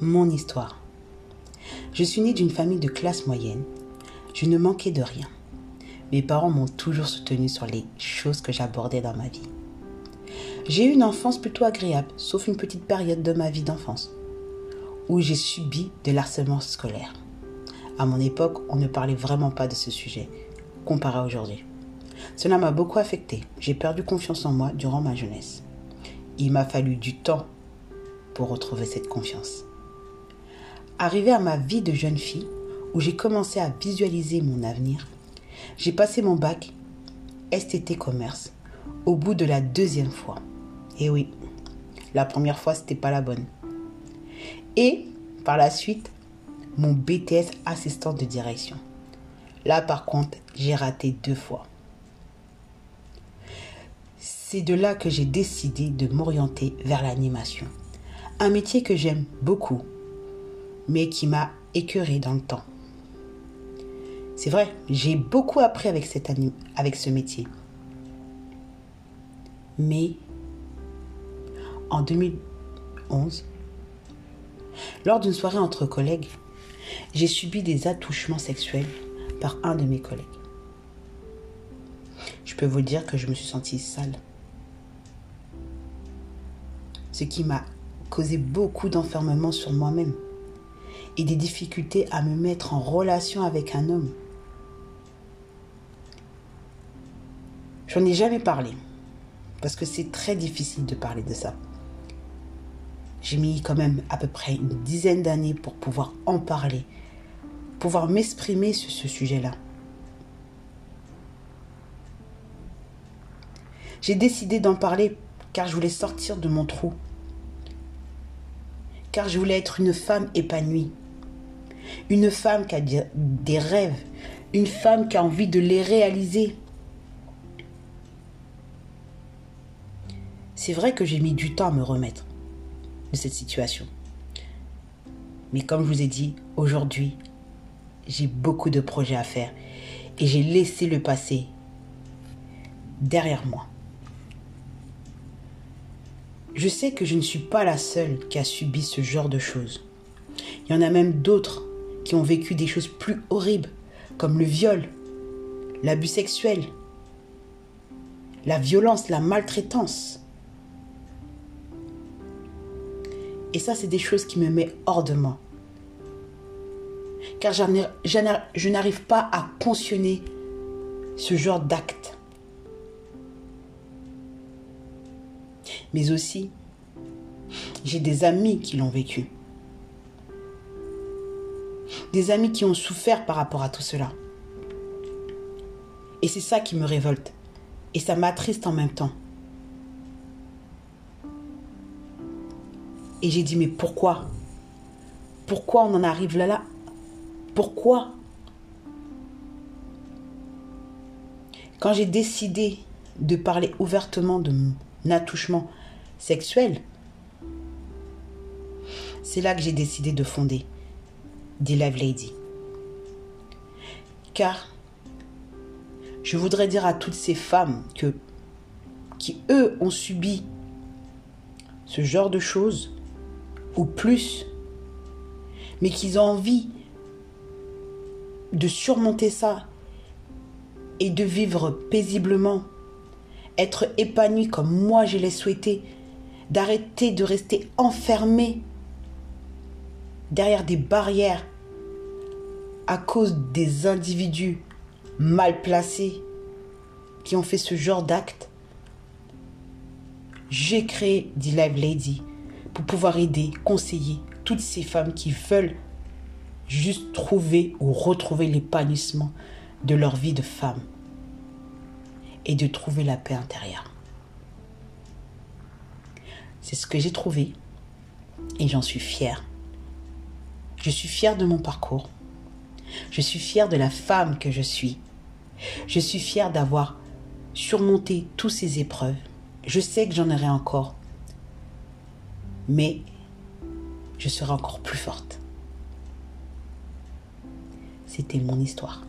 mon histoire. Je suis née d'une famille de classe moyenne. Je ne manquais de rien. Mes parents m'ont toujours soutenu sur les choses que j'abordais dans ma vie. J'ai eu une enfance plutôt agréable, sauf une petite période de ma vie d'enfance, où j'ai subi de l'harcèlement scolaire. À mon époque, on ne parlait vraiment pas de ce sujet, comparé à aujourd'hui. Cela m'a beaucoup affecté. J'ai perdu confiance en moi durant ma jeunesse. Il m'a fallu du temps pour retrouver cette confiance. Arrivé à ma vie de jeune fille, où j'ai commencé à visualiser mon avenir, j'ai passé mon bac STT Commerce au bout de la deuxième fois. Et oui, la première fois, c'était pas la bonne. Et par la suite, mon BTS assistant de direction. Là, par contre, j'ai raté deux fois. C'est de là que j'ai décidé de m'orienter vers l'animation. Un métier que j'aime beaucoup, mais qui m'a écœuré dans le temps. C'est vrai, j'ai beaucoup appris avec, cette avec ce métier. Mais en 2011, lors d'une soirée entre collègues, j'ai subi des attouchements sexuels par un de mes collègues. Je peux vous dire que je me suis sentie sale. Ce qui m'a causé beaucoup d'enfermement sur moi-même et des difficultés à me mettre en relation avec un homme. J'en ai jamais parlé parce que c'est très difficile de parler de ça. J'ai mis quand même à peu près une dizaine d'années pour pouvoir en parler, pouvoir m'exprimer sur ce sujet-là. J'ai décidé d'en parler car je voulais sortir de mon trou. Car je voulais être une femme épanouie. Une femme qui a des rêves. Une femme qui a envie de les réaliser. C'est vrai que j'ai mis du temps à me remettre de cette situation. Mais comme je vous ai dit, aujourd'hui, j'ai beaucoup de projets à faire et j'ai laissé le passé derrière moi. Je sais que je ne suis pas la seule qui a subi ce genre de choses. Il y en a même d'autres ont vécu des choses plus horribles, comme le viol, l'abus sexuel, la violence, la maltraitance. Et ça, c'est des choses qui me mettent hors de moi. Car je n'arrive pas à pensionner ce genre d'acte. Mais aussi, j'ai des amis qui l'ont vécu. Des amis qui ont souffert par rapport à tout cela. Et c'est ça qui me révolte. Et ça m'attriste en même temps. Et j'ai dit, mais pourquoi? Pourquoi on en arrive là là? Pourquoi? Quand j'ai décidé de parler ouvertement de mon attouchement sexuel, c'est là que j'ai décidé de fonder The Live Lady. Car je voudrais dire à toutes ces femmes que, qui, eux, ont subi ce genre de choses, ou plus, mais qu'ils ont envie de surmonter ça et de vivre paisiblement, être épanoui comme moi je l'ai souhaité, d'arrêter de rester enfermé derrière des barrières à cause des individus mal placés qui ont fait ce genre d'acte. J'ai créé The Live Lady pour pouvoir aider, conseiller toutes ces femmes qui veulent juste trouver ou retrouver l'épanouissement de leur vie de femme et de trouver la paix intérieure. C'est ce que j'ai trouvé et j'en suis fière. Je suis fière de mon parcours. Je suis fière de la femme que je suis. Je suis fière d'avoir surmonté toutes ces épreuves. Je sais que j'en aurai encore mais je serai encore plus forte. C'était mon histoire.